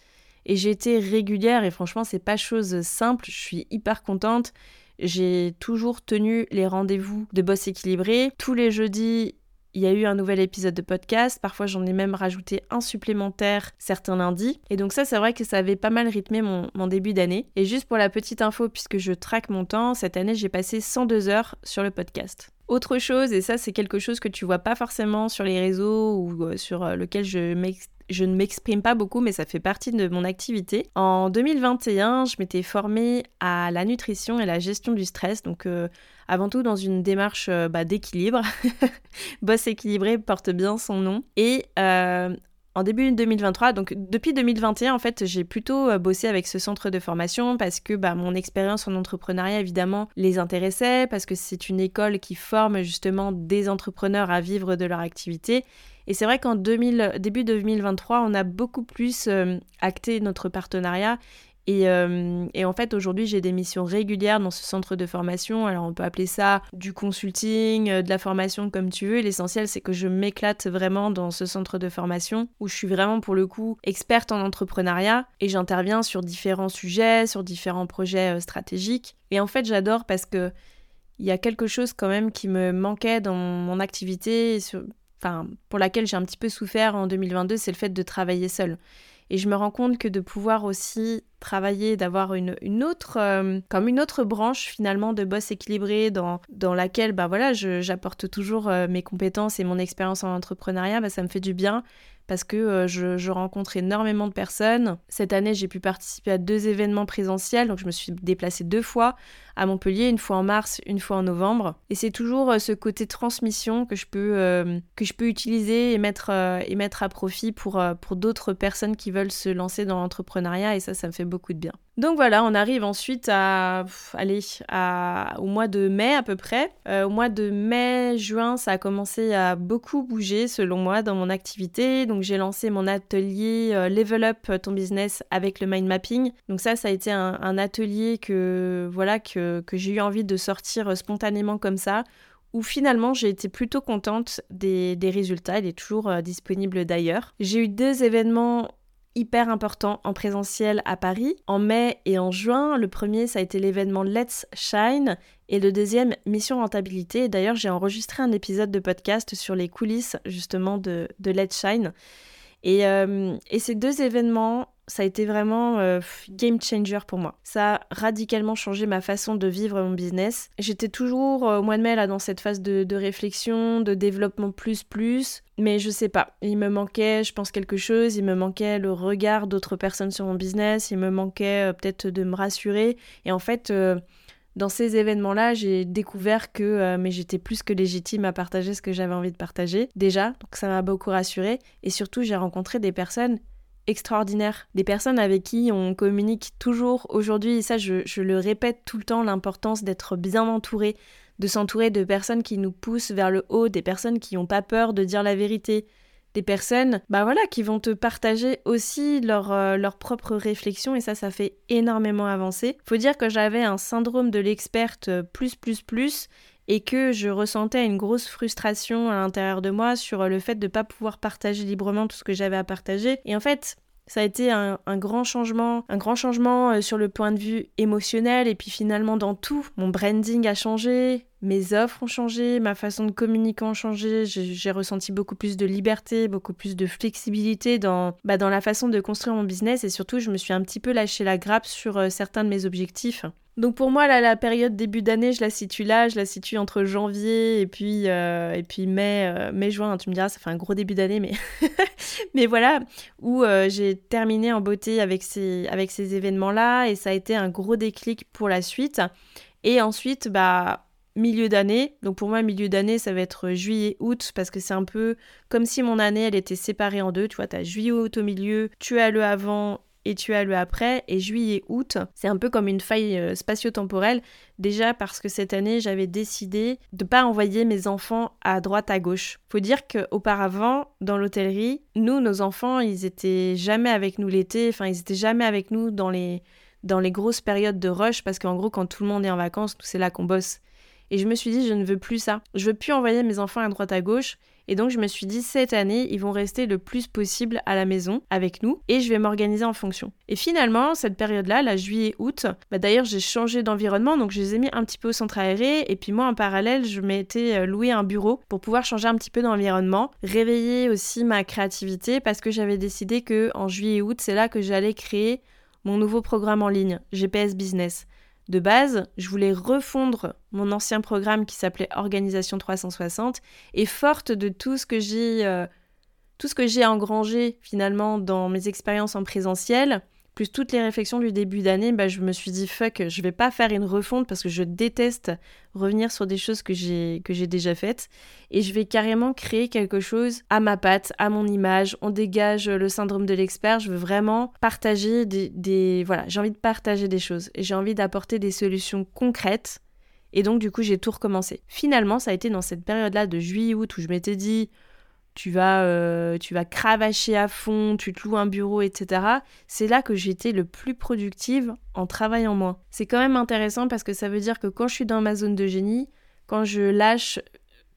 Et j'ai été régulière et franchement, c'est pas chose simple. Je suis hyper contente. J'ai toujours tenu les rendez-vous de boss équilibré. Tous les jeudis, il y a eu un nouvel épisode de podcast. Parfois, j'en ai même rajouté un supplémentaire certains lundis. Et donc ça, c'est vrai que ça avait pas mal rythmé mon, mon début d'année. Et juste pour la petite info, puisque je traque mon temps, cette année, j'ai passé 102 heures sur le podcast. Autre chose, et ça c'est quelque chose que tu vois pas forcément sur les réseaux ou euh, sur euh, lequel je ne m'exprime pas beaucoup, mais ça fait partie de mon activité. En 2021, je m'étais formée à la nutrition et la gestion du stress, donc euh, avant tout dans une démarche bah, d'équilibre. Boss équilibré porte bien son nom. Et en début 2023, donc depuis 2021, en fait, j'ai plutôt euh, bossé avec ce centre de formation parce que bah, mon expérience en entrepreneuriat, évidemment, les intéressait, parce que c'est une école qui forme justement des entrepreneurs à vivre de leur activité. Et c'est vrai qu'en début 2023, on a beaucoup plus euh, acté notre partenariat euh, et, en fait, aujourd'hui, j'ai des missions régulières dans ce centre de formation. Alors, on peut appeler ça du consulting, euh, de la formation, comme tu veux. L'essentiel, c'est que je m'éclate vraiment dans ce centre de formation où je suis vraiment, pour le coup, experte en entrepreneuriat et j'interviens sur différents sujets, sur différents projets euh, stratégiques. Et en fait, j'adore parce que il y a quelque chose quand même qui me manquait dans mon activité, enfin, pour laquelle j'ai un petit peu souffert en 2022, c'est le fait de travailler seule. Et je me rends compte que de pouvoir aussi travailler, d'avoir une, une, autre, euh, comme une autre branche finalement de boss équilibré dans, dans laquelle bah voilà, j'apporte toujours euh, mes compétences et mon expérience en entrepreneuriat, bah, ça me fait du bien parce que euh, je, rencontre énormément de personnes. Cette année, j'ai pu participer à deux événements présentiels, donc je me suis déplacée deux fois à Montpellier, une fois en mars, une fois en novembre. Et c'est toujours ce côté transmission que je peux, que je peux utiliser et mettre, et mettre à profit pour, pour d'autres personnes qui veulent se lancer dans l'entrepreneuriat, et ça, ça me fait beaucoup de bien. Donc voilà, on arrive ensuite à, aller à, au mois de mai à peu près. au mois de mai, juin, ça a commencé à beaucoup bouger selon moi dans mon activité. Donc j'ai lancé mon atelier euh, Level Up ton business avec le mind mapping. Donc ça, ça a été un, atelier que voilà que, j'ai eu envie de sortir spontanément comme ça où finalement j'ai été plutôt contente des, résultats. Il est toujours euh, disponible d'ailleurs. J'ai eu deux événements hyper importants en présentiel à Paris en mai et en juin. Le premier, ça a été l'événement Let's Shine et le deuxième, Mission Rentabilité. D'ailleurs, j'ai enregistré un épisode de podcast sur les coulisses justement de, Let's Shine. Euh, et, ces deux événements, ça a été vraiment euh, game changer pour moi. Ça a radicalement changé ma façon de vivre mon business. J'étais toujours euh, au mois de mai là dans cette phase de, réflexion, de développement plus plus, mais je sais pas. Il me manquait, je pense quelque chose. Il me manquait le regard d'autres personnes sur mon business. Il me manquait peut-être de me rassurer. Et en fait dans ces événements-là, j'ai découvert que euh, mais j'étais plus que légitime à partager ce que j'avais envie de partager déjà, donc ça m'a beaucoup rassurée et surtout j'ai rencontré des personnes extraordinaires, des personnes avec qui on communique toujours aujourd'hui et ça je, je le répète tout le temps l'importance d'être bien entouré, de s'entourer de personnes qui nous poussent vers le haut, des personnes qui n'ont pas peur de dire la vérité, des personnes bah voilà, qui vont te partager aussi leurs euh, propres réflexions et ça, ça fait énormément avancer. Faut dire que j'avais un syndrome de l'experte euh, plus plus plus et que je ressentais une grosse frustration à l'intérieur de moi sur le fait de ne pas pouvoir partager librement tout ce que j'avais à partager. Et en fait, ça a été un, grand changement, un grand changement euh, sur le point de vue émotionnel et puis finalement dans tout. Mon branding a changé, mes offres ont changé, ma façon de communiquer a changé, j'ai ressenti beaucoup plus de liberté, beaucoup plus de flexibilité dans, bah, dans la façon de construire mon business et surtout je me suis un petit peu lâché la grappe sur euh, certains de mes objectifs. Donc pour moi, la période début d'année, je la situe là, je la situe entre janvier et puis, euh, mai, euh, mai, juin. Tu me diras, ça fait un gros début d'année, mais, mais voilà, où j'ai terminé en beauté avec ces, avec ces événements-là et ça a été un gros déclic pour la suite. Et ensuite, bah, milieu d'année. Donc pour moi, milieu d'année, ça va être juillet-août parce que c'est un peu comme si mon année, elle était séparée en deux. Tu vois, tu as juillet-août au milieu, tu as le avant et tu as le après. Et juillet-août, c'est un peu comme une faille euh, spatio-temporelle. Déjà parce que cette année, j'avais décidé de pas envoyer mes enfants à droite à gauche. Faut dire qu'auparavant, dans l'hôtellerie, nous, nos enfants, ils étaient jamais avec nous l'été. Enfin, ils étaient jamais avec nous dans les dans les grosses périodes de rush parce qu'en gros quand tout le monde est en vacances, c'est là qu'on bosse. Et je me suis dit, je ne veux plus ça. Je veux plus envoyer mes enfants à droite à gauche. Et donc, je me suis dit, cette année, ils vont rester le plus possible à la maison avec nous et je vais m'organiser en fonction. Et finalement, cette période-là, la juillet-août, bah d'ailleurs, j'ai changé d'environnement, donc je les ai mis un petit peu au centre aéré. Et puis moi, en parallèle, je m'étais euh, loué un bureau pour pouvoir changer un petit peu d'environnement, réveiller aussi ma créativité parce que j'avais décidé que en juillet-août, c'est là que j'allais créer mon nouveau programme en ligne, GPS Business. De base, je voulais refondre mon ancien programme qui s'appelait Organisation 360 et forte de tout ce que j'ai euh, tout ce que j'ai engrangé finalement dans mes expériences en présentiel, toutes les réflexions du début d'année, bah, je me suis dit fuck, je vais pas faire une refonte parce que je déteste revenir sur des choses que j'ai déjà faites et je vais carrément créer quelque chose à ma patte, à mon image. On dégage le syndrome de l'expert. Je veux vraiment partager des, des voilà, j'ai envie de partager des choses et j'ai envie d'apporter des solutions concrètes. Et donc du coup, j'ai tout recommencé. Finalement, ça a été dans cette période-là de juillet-août où je m'étais dit tu vas, euh, tu vas cravacher à fond, tu te loues un bureau, etc. C'est là que j'étais le plus productive en travaillant moins. C'est quand même intéressant parce que ça veut dire que quand je suis dans ma zone de génie, quand je lâche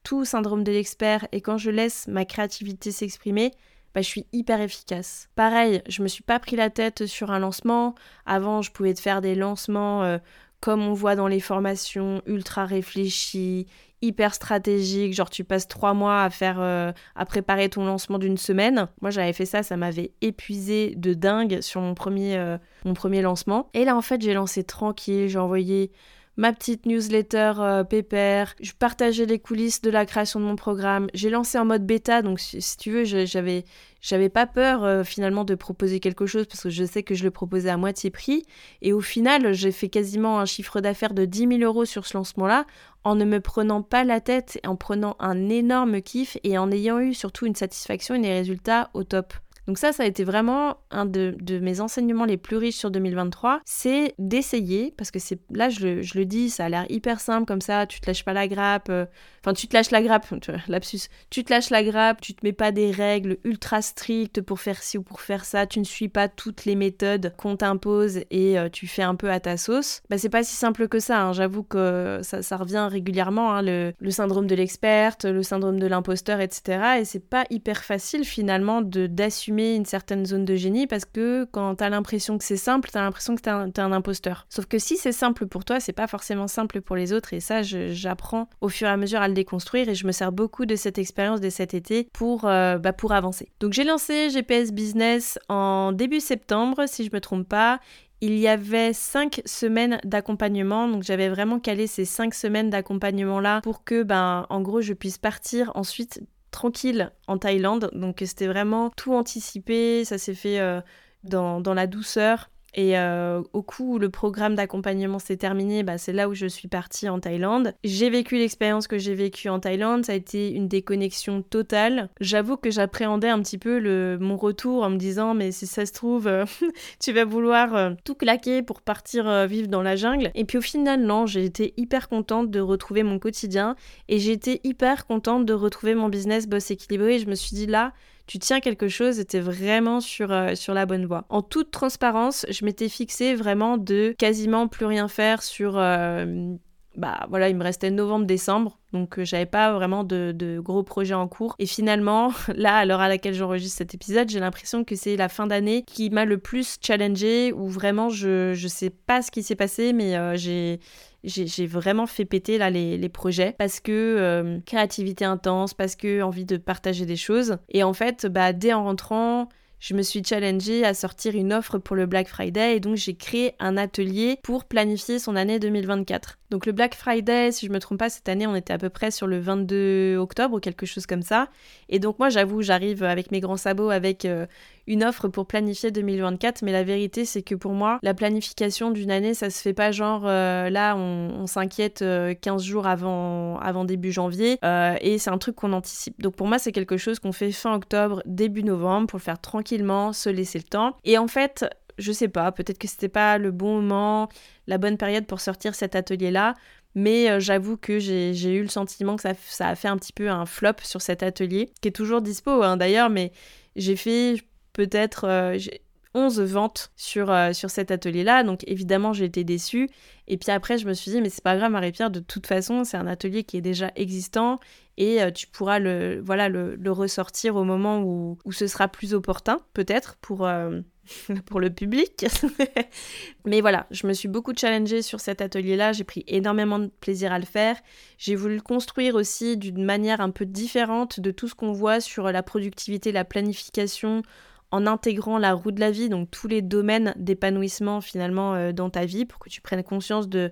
tout syndrome de l'expert et quand je laisse ma créativité s'exprimer, bah, je suis hyper efficace. Pareil, je me suis pas pris la tête sur un lancement. Avant, je pouvais te faire des lancements euh, comme on voit dans les formations, ultra réfléchis, hyper stratégique, genre tu passes trois mois à faire, euh, à préparer ton lancement d'une semaine. Moi j'avais fait ça, ça m'avait épuisé de dingue sur mon premier, euh, mon premier lancement. Et là en fait j'ai lancé tranquille, j'ai envoyé ma petite newsletter euh, pépère, je partageais les coulisses de la création de mon programme. J'ai lancé en mode bêta, donc si, tu veux, j'avais j'avais pas peur euh, finalement de proposer quelque chose parce que je sais que je le proposais à moitié prix. Et au final, j'ai fait quasiment un chiffre d'affaires de 10 000 euros sur ce lancement-là en ne me prenant pas la tête, en prenant un énorme kiff et en ayant eu surtout une satisfaction et des résultats au top. Donc ça, ça a été vraiment un de, mes enseignements les plus riches sur 2023, c'est d'essayer, parce que c'est là, je, le dis, ça a l'air hyper simple comme ça, tu te lâches pas la grappe, euh, enfin tu te lâches la grappe, lapsus, tu te lâches la grappe, tu te mets pas des règles ultra strictes pour faire ci ou pour faire ça, tu ne suis pas toutes les méthodes qu'on t'impose et euh, tu fais un peu à ta sauce. Bah c'est pas si simple que ça, hein. j'avoue que ça, revient régulièrement, hein, le, syndrome de l'experte, le syndrome de l'imposteur, etc. Et c'est pas hyper facile finalement d'assumer une certaine zone de génie parce que quand t'as l'impression que c'est simple, t'as l'impression que t'es un, un, imposteur. Sauf que si c'est simple pour toi, c'est pas forcément simple pour les autres et ça, j'apprends au fur et à mesure à déconstruire et je me sers beaucoup de cette expérience de cet été pour, euh, bah, pour avancer. Donc j'ai lancé GPS Business en début septembre, si je me trompe pas, il y avait cinq semaines d'accompagnement, donc j'avais vraiment calé ces cinq semaines d'accompagnement là pour que, ben, en gros, je puisse partir ensuite tranquille en Thaïlande. Donc c'était vraiment tout anticipé, ça s'est fait euh, dans, dans, la douceur. Et euh, au coup où le programme d'accompagnement s'est terminé, bah, c'est là où je suis partie en Thaïlande. J'ai vécu l'expérience que j'ai vécue en Thaïlande, ça a été une déconnexion totale. J'avoue que j'appréhendais un petit peu le, mon retour en me disant mais si ça se trouve, euh, tu vas vouloir euh, tout claquer pour partir vivre dans la jungle. Et puis au final non, j'ai été hyper contente de retrouver mon quotidien et j'ai été hyper contente de retrouver mon business boss équilibré. Je me suis dit là, tu tiens quelque chose et t'es vraiment sur, euh, sur la bonne voie. En toute transparence, je m'étais fixé vraiment de quasiment plus rien faire sur... Euh, bah voilà, il me restait novembre-décembre, donc euh, j'avais pas vraiment de, gros projets en cours. Et finalement, là, à l'heure à laquelle j'enregistre cet épisode, j'ai l'impression que c'est la fin d'année qui m'a le plus challengé, où vraiment je, je sais pas ce qui s'est passé, mais j'ai j'ai vraiment fait péter là les, projets parce que euh, créativité intense, parce que envie de partager des choses. Et en fait, bah, dès en rentrant, je me suis challengée à sortir une offre pour le Black Friday et donc j'ai créé un atelier pour planifier son année 2024. Donc le Black Friday, si je me trompe pas, cette année on était à peu près sur le 22 octobre ou quelque chose comme ça. Et donc moi j'avoue, j'arrive avec mes grands sabots avec euh, une offre pour planifier 2024, mais la vérité c'est que pour moi, la planification d'une année, ça se fait pas genre euh, là on, s'inquiète 15 euh, jours avant, début janvier et c'est un truc qu'on anticipe. Donc pour moi c'est quelque chose qu'on fait fin octobre, début novembre pour faire tranquillement, se laisser le temps. Et en fait, je sais pas, peut-être que c'était pas le bon moment, la bonne période pour sortir cet atelier-là, mais j'avoue que j'ai eu le sentiment que ça, a fait un petit peu un flop sur cet atelier, qui est toujours dispo hein, d'ailleurs, mais j'ai fait peut-être 11 euh, ventes sur, euh, sur cet atelier-là. Donc évidemment, j'ai été déçue. Et puis après, je me suis dit, mais c'est pas grave, Marie-Pierre, de toute façon, c'est un atelier qui est déjà existant et euh, tu pourras le, voilà, le, ressortir au moment où, où, ce sera plus opportun, peut-être, pour, pour le public. mais voilà, je me suis beaucoup challengée sur cet atelier-là. J'ai pris énormément de plaisir à le faire. J'ai voulu le construire aussi d'une manière un peu différente de tout ce qu'on voit sur la productivité, la planification en intégrant la roue de la vie, donc tous les domaines d'épanouissement finalement euh, dans ta vie, pour que tu prennes conscience de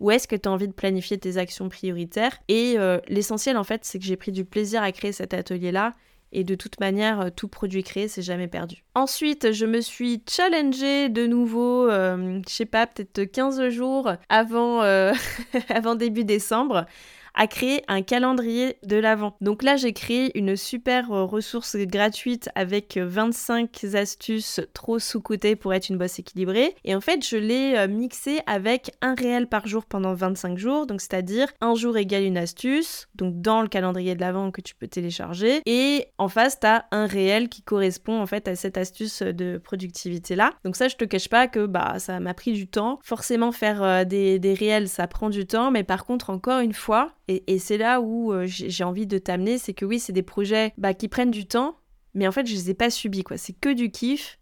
où est-ce que tu as envie de planifier tes actions prioritaires. Et euh, l'essentiel en fait, c'est que j'ai pris du plaisir à créer cet atelier-là. Et de toute manière, euh, tout produit créé, c'est jamais perdu. Ensuite, je me suis challengée de nouveau, je sais pas, peut-être 15 jours avant, avant début décembre, à créer un calendrier de l'Avent. Donc là, j'ai créé une super euh, ressource gratuite avec 25 euh, astuces trop sous-cotées pour être une bosse équilibrée. Et en fait, je l'ai euh, mixé avec un réel par jour pendant 25 jours, donc c'est-à-dire un jour égale une astuce, donc dans le calendrier de l'Avent que tu peux télécharger. Et en face, tu as un réel qui correspond en fait à cette astuce de productivité là. Donc ça, je te cache pas que bah ça m'a pris du temps. Forcément, faire des réels, ça prend du temps, mais par contre, encore une fois, et, c'est là où euh, j'ai envie de t'amener, c'est que oui, c'est des projets bah, qui prennent du temps, mais en fait, je les ai pas subis, quoi. C'est que du kiff.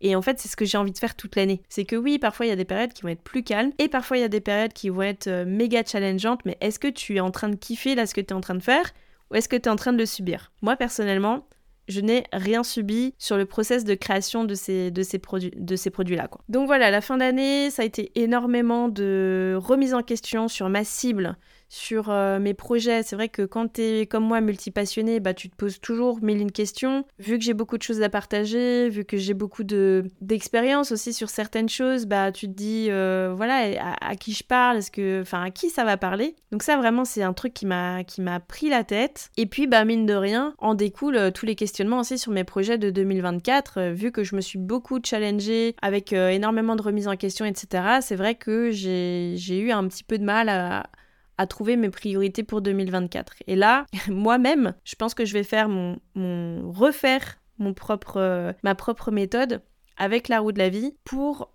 Et en fait, c'est ce que j'ai envie de faire toute l'année. C'est que oui, parfois il y a des périodes qui vont être plus calmes et parfois il y a des périodes qui vont être euh, méga challengeantes, mais est-ce que tu es en train de kiffer là ce que tu es en train de faire ou est-ce que tu es en train de le subir? Moi personnellement, je n'ai rien subi sur le process de création de ces, produits-là. Donc voilà, la fin d'année, ça a été énormément de remise en question sur ma cible, sur euh, mes projets. C'est vrai que quand tu es comme moi multipassionné, bah, tu te poses toujours mille questions. Vu que j'ai beaucoup de choses à partager, vu que j'ai beaucoup d'expérience aussi sur certaines choses, bah, tu te dis, euh, voilà, à, qui je parle, est-ce que, enfin, à qui ça va parler? Donc ça, vraiment, c'est un truc qui m'a pris la tête. Et puis, bah, mine de rien, en découle euh, tous les questionnements aussi sur mes projets de 2024. vu que je me suis beaucoup challengée avec énormément de remises en question, etc., c'est vrai que j'ai eu un petit peu de mal à à trouver mes priorités pour 2024. Et là, moi-même, je pense que je vais faire mon, refaire mon propre, euh, ma propre méthode avec la roue de la vie pour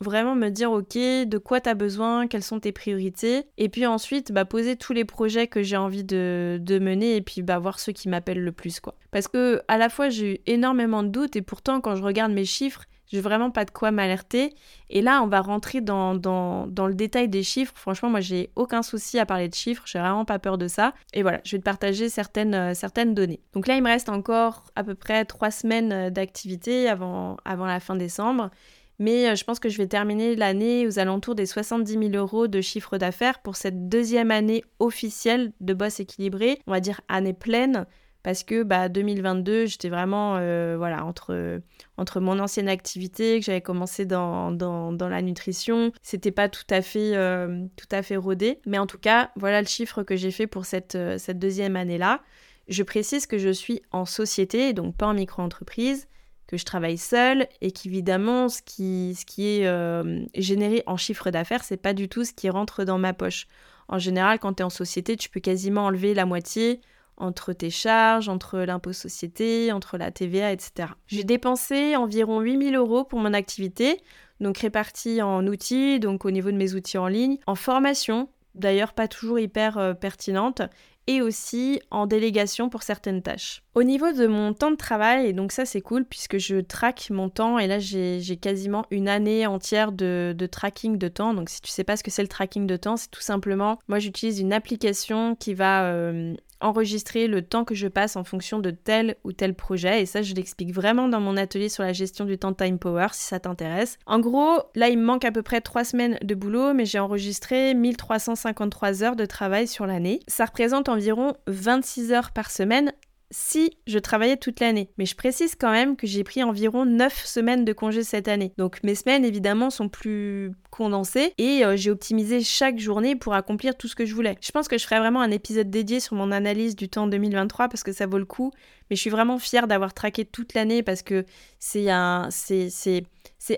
vraiment me dire ok de quoi tu as besoin, quelles sont tes priorités et puis ensuite bah, poser tous les projets que j'ai envie de, de, mener et puis bah, voir ceux qui m'appellent le plus quoi. Parce que à la fois j'ai eu énormément de doutes et pourtant quand je regarde mes chiffres j'ai vraiment pas de quoi m'alerter. Et là, on va rentrer dans, dans, le détail des chiffres. Franchement, moi, j'ai aucun souci à parler de chiffres. J'ai vraiment pas peur de ça. Et voilà, je vais te partager certaines, euh, certaines données. Donc là, il me reste encore à peu près trois semaines euh, d'activité avant, avant la fin décembre. Mais euh, je pense que je vais terminer l'année aux alentours des 70 000 euros de chiffre d'affaires pour cette deuxième année officielle de boss équilibré. On va dire année pleine parce que bah, 2022, j'étais vraiment euh, voilà, entre, entre mon ancienne activité, que j'avais commencé dans, dans, la nutrition, c'était pas tout à, fait, euh, tout à fait rodé. Mais en tout cas, voilà le chiffre que j'ai fait pour cette, euh, cette deuxième année-là. Je précise que je suis en société, donc pas en micro-entreprise, que je travaille seule et qu'évidemment, ce qui, ce qui est généré en chiffre d'affaires, c'est pas du tout ce qui rentre dans ma poche. En général, quand tu es en société, tu peux quasiment enlever la moitié entre tes charges, entre l'impôt société, entre la TVA, etc. J'ai dépensé environ 8000 euros pour mon activité, donc répartis en outils, donc au niveau de mes outils en ligne, en formation, d'ailleurs pas toujours hyper euh, pertinente, et aussi en délégation pour certaines tâches. Au niveau de mon temps de travail, et donc ça c'est cool puisque je traque mon temps et là j'ai quasiment une année entière de, tracking de temps. Donc si tu sais pas ce que c'est le tracking de temps, c'est tout simplement, moi j'utilise une application qui va euh, enregistrer le temps que je passe en fonction de tel ou tel projet. Et ça, je l'explique vraiment dans mon atelier sur la gestion du temps Time Power si ça t'intéresse. En gros, là, il me manque à peu près 3 semaines de boulot, mais j'ai enregistré 1353 heures de travail sur l'année. Ça représente environ 26 heures par semaine si je travaillais toute l'année. Mais je précise quand même que j'ai pris environ 9 semaines de congé cette année. Donc mes semaines évidemment sont plus condensées et euh, j'ai optimisé chaque journée pour accomplir tout ce que je voulais. Je pense que je ferai vraiment un épisode dédié sur mon analyse du temps 2023 parce que ça vaut le coup. Mais je suis vraiment fière d'avoir traqué toute l'année parce que c'est un, c'est,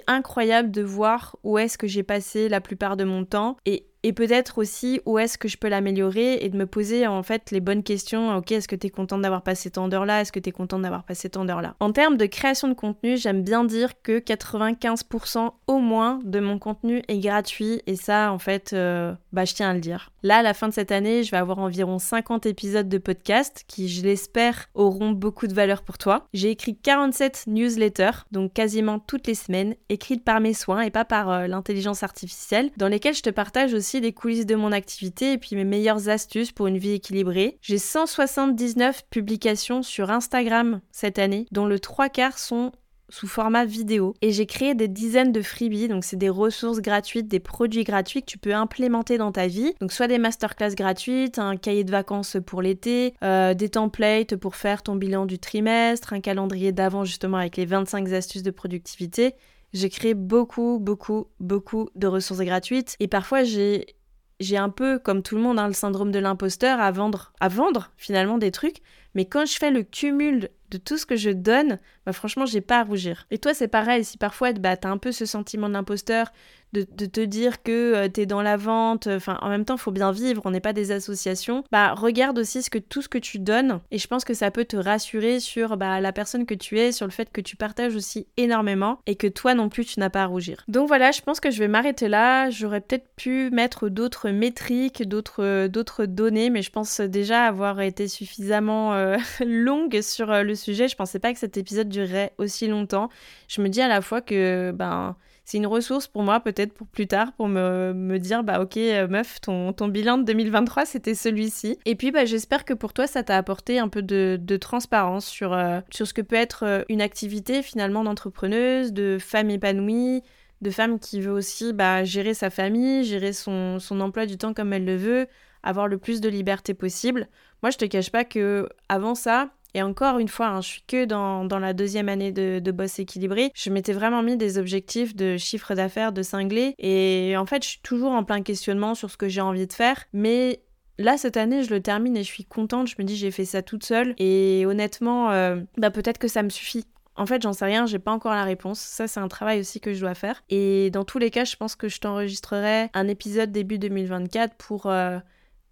incroyable de voir où est-ce que j'ai passé la plupart de mon temps et et peut-être aussi où est-ce que je peux l'améliorer et de me poser en fait les bonnes questions. Ok, est-ce que tu es content d'avoir passé tant d'heures là Est-ce que tu es content d'avoir passé tant d'heures là En termes de création de contenu, j'aime bien dire que 95% au moins de mon contenu est gratuit et ça en fait, euh, bah je tiens à le dire. Là, à la fin de cette année, je vais avoir environ 50 épisodes de podcast qui, je l'espère, auront beaucoup de valeur pour toi. J'ai écrit 47 newsletters, donc quasiment toutes les semaines, écrites par mes soins et pas par euh, l'intelligence artificielle, dans lesquelles je te partage aussi les coulisses de mon activité et puis mes meilleures astuces pour une vie équilibrée. J'ai 179 publications sur Instagram cette année, dont le trois quarts sont sous format vidéo. Et j'ai créé des dizaines de freebies donc c'est des ressources gratuites des produits gratuits que tu peux implémenter dans ta vie. Donc soit des masterclass gratuites un cahier de vacances pour l'été euh, des templates pour faire ton bilan du trimestre un calendrier d'avant justement avec les 25 astuces de productivité j'ai créé beaucoup, beaucoup, beaucoup de ressources gratuites et parfois j'ai j'ai un peu, comme tout le monde, hein, le syndrome de l'imposteur à vendre, à vendre finalement des trucs. Mais quand je fais le cumul de tout ce que je donne, bah franchement, j'ai pas à rougir. Et toi, c'est pareil. Si parfois, bah, t'as un peu ce sentiment d'imposteur, de, te dire que euh, t'es dans la vente, enfin, en même temps, faut bien vivre, on n'est pas des associations. Bah, regarde aussi ce que, tout ce que tu donnes. Et je pense que ça peut te rassurer sur bah, la personne que tu es, sur le fait que tu partages aussi énormément et que toi non plus, tu n'as pas à rougir. Donc voilà, je pense que je vais m'arrêter là. J'aurais peut-être pu mettre d'autres métriques, d'autres, d'autres données, mais je pense déjà avoir été suffisamment. Euh, euh, longue sur euh, sujet. Je pensais pas que cet épisode durerait aussi longtemps. Je me dis à la fois que ben c'est une ressource pour moi peut-être pour plus tard pour me, me dire bah ok meuf ton, ton bilan de 2023 c'était celui-ci et puis bah, j'espère que pour toi ça t'a apporté un peu de, de transparence sur, euh, sur ce que peut être euh, une activité finalement d'entrepreneuse de femme épanouie de femme qui veut aussi bah, gérer sa famille gérer son, son emploi du temps comme elle le veut avoir le plus de liberté possible moi je te cache pas que avant ça et encore une fois, hein, je suis que dans, la deuxième année de, de boss équilibré. Je m'étais vraiment mis des objectifs de chiffre d'affaires, de cinglé. Et en fait, je suis toujours en plein questionnement sur ce que j'ai envie de faire. Mais Là, cette année, je le termine et je suis contente. Je me dis, j'ai fait ça toute seule. Et honnêtement, euh, bah, peut-être que ça me suffit. En fait, j'en sais rien, j'ai pas encore la réponse. Ça, c'est un travail aussi que je dois faire. Et dans tous les cas, je pense que je t'enregistrerai un épisode début 2024 pour euh,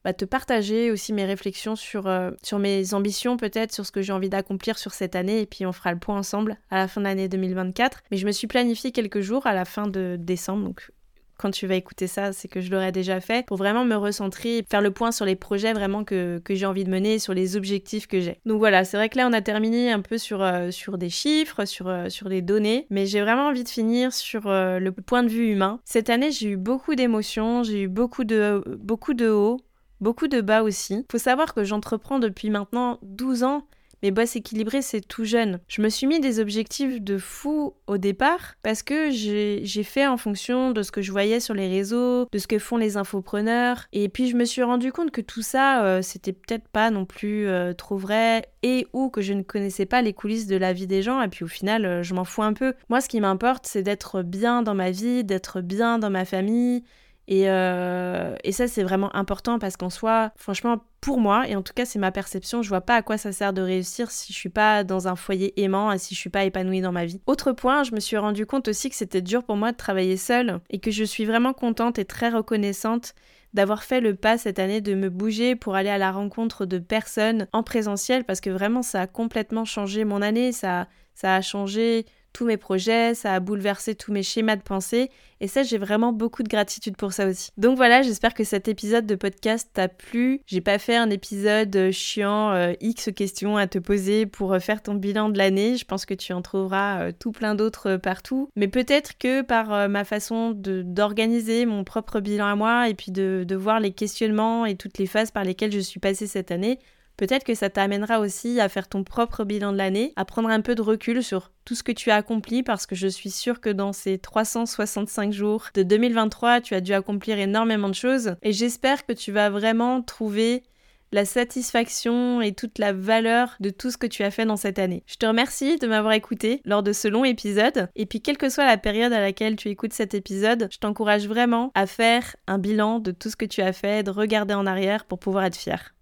bah, te partager aussi mes réflexions sur, euh, sur mes ambitions peut-être, sur ce que j'ai envie d'accomplir sur cette année et puis on fera le point ensemble à la fin de l'année 2024. Mais je me suis planifié quelques jours à la fin de décembre, donc quand tu vas écouter ça, c'est que je l'aurais déjà fait, pour vraiment me recentrer, faire le point sur les projets vraiment que, que j'ai envie de mener, sur les objectifs que j'ai. Donc voilà, c'est vrai que là on a terminé un peu sur, euh, sur des chiffres, sur, euh, sur des données, mais j'ai vraiment envie de finir sur le point de vue humain. Cette année j'ai eu beaucoup d'émotions, j'ai eu beaucoup de, beaucoup de hauts, beaucoup de bas aussi. Faut savoir que j'entreprends depuis maintenant 12 ans. Mais boss équilibré, c'est tout jeune. Je me suis mis des objectifs de fou au départ parce que j'ai fait en fonction de ce que je voyais sur les réseaux, de ce que font les infopreneurs. Et puis je me suis rendu compte que tout ça, euh, c'était peut-être pas non plus euh, trop vrai et ou que je ne connaissais pas les coulisses de la vie des gens. Et puis au final, euh, je m'en fous un peu. Moi, ce qui m'importe, c'est d'être bien dans ma vie, d'être bien dans ma famille euh, et, ça, c'est vraiment important parce qu'en soi, franchement, pour moi, et en tout cas, c'est ma perception, je vois pas à quoi ça sert de réussir si je suis pas dans un foyer aimant et si je suis pas épanouie dans ma vie. Autre point, je me suis rendu compte aussi que c'était dur pour moi de travailler seule et que je suis vraiment contente et très reconnaissante d'avoir fait le pas cette année de me bouger pour aller à la rencontre de personnes en présentiel parce que vraiment ça a complètement changé mon année, ça, ça a changé tous mes projets, ça a bouleversé tous mes schémas de pensée et ça j'ai vraiment beaucoup de gratitude pour ça aussi. Donc voilà, j'espère que cet épisode de podcast t'a plu. J'ai pas fait un épisode euh, chiant euh, X questions à te poser pour euh, faire ton bilan de l'année. Je pense que tu en trouveras tout plein d'autres partout, mais peut-être que par ma façon d'organiser mon propre bilan à moi et puis de, de voir les questionnements et toutes les phases par lesquelles je suis passée cette année, Peut-être que ça t'amènera aussi à faire ton propre bilan de l'année, à prendre un peu de recul sur tout ce que tu as accompli parce que je suis sûre que dans ces 365 jours de 2023, tu as dû accomplir énormément de choses et j'espère que tu vas vraiment trouver la satisfaction et toute la valeur de tout ce que tu as fait dans cette année. Je te remercie de m'avoir écouté lors de ce long épisode et puis quelle que soit la période à laquelle tu écoutes cet épisode, je t'encourage vraiment à faire un bilan de tout ce que tu as fait, de regarder en arrière pour pouvoir être fier.